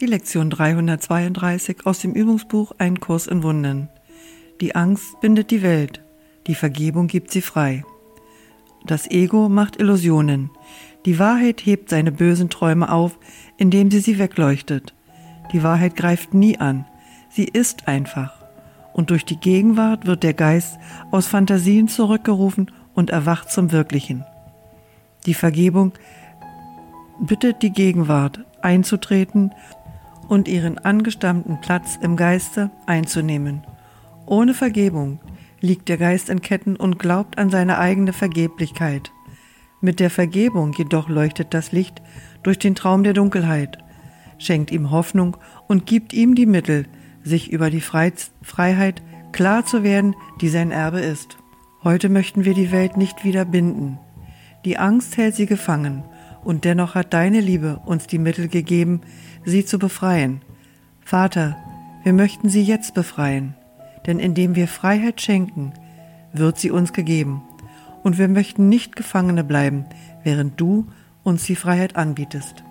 Die Lektion 332 aus dem Übungsbuch Ein Kurs in Wundern. Die Angst bindet die Welt, die Vergebung gibt sie frei. Das Ego macht Illusionen. Die Wahrheit hebt seine bösen Träume auf, indem sie sie wegleuchtet. Die Wahrheit greift nie an, sie ist einfach. Und durch die Gegenwart wird der Geist aus Fantasien zurückgerufen und erwacht zum Wirklichen. Die Vergebung bittet die Gegenwart einzutreten und ihren angestammten Platz im Geiste einzunehmen. Ohne Vergebung liegt der Geist in Ketten und glaubt an seine eigene Vergeblichkeit. Mit der Vergebung jedoch leuchtet das Licht durch den Traum der Dunkelheit, schenkt ihm Hoffnung und gibt ihm die Mittel, sich über die Freiheit klar zu werden, die sein Erbe ist. Heute möchten wir die Welt nicht wieder binden. Die Angst hält sie gefangen, und dennoch hat deine Liebe uns die Mittel gegeben, sie zu befreien. Vater, wir möchten sie jetzt befreien, denn indem wir Freiheit schenken, wird sie uns gegeben. Und wir möchten nicht Gefangene bleiben, während du uns die Freiheit anbietest.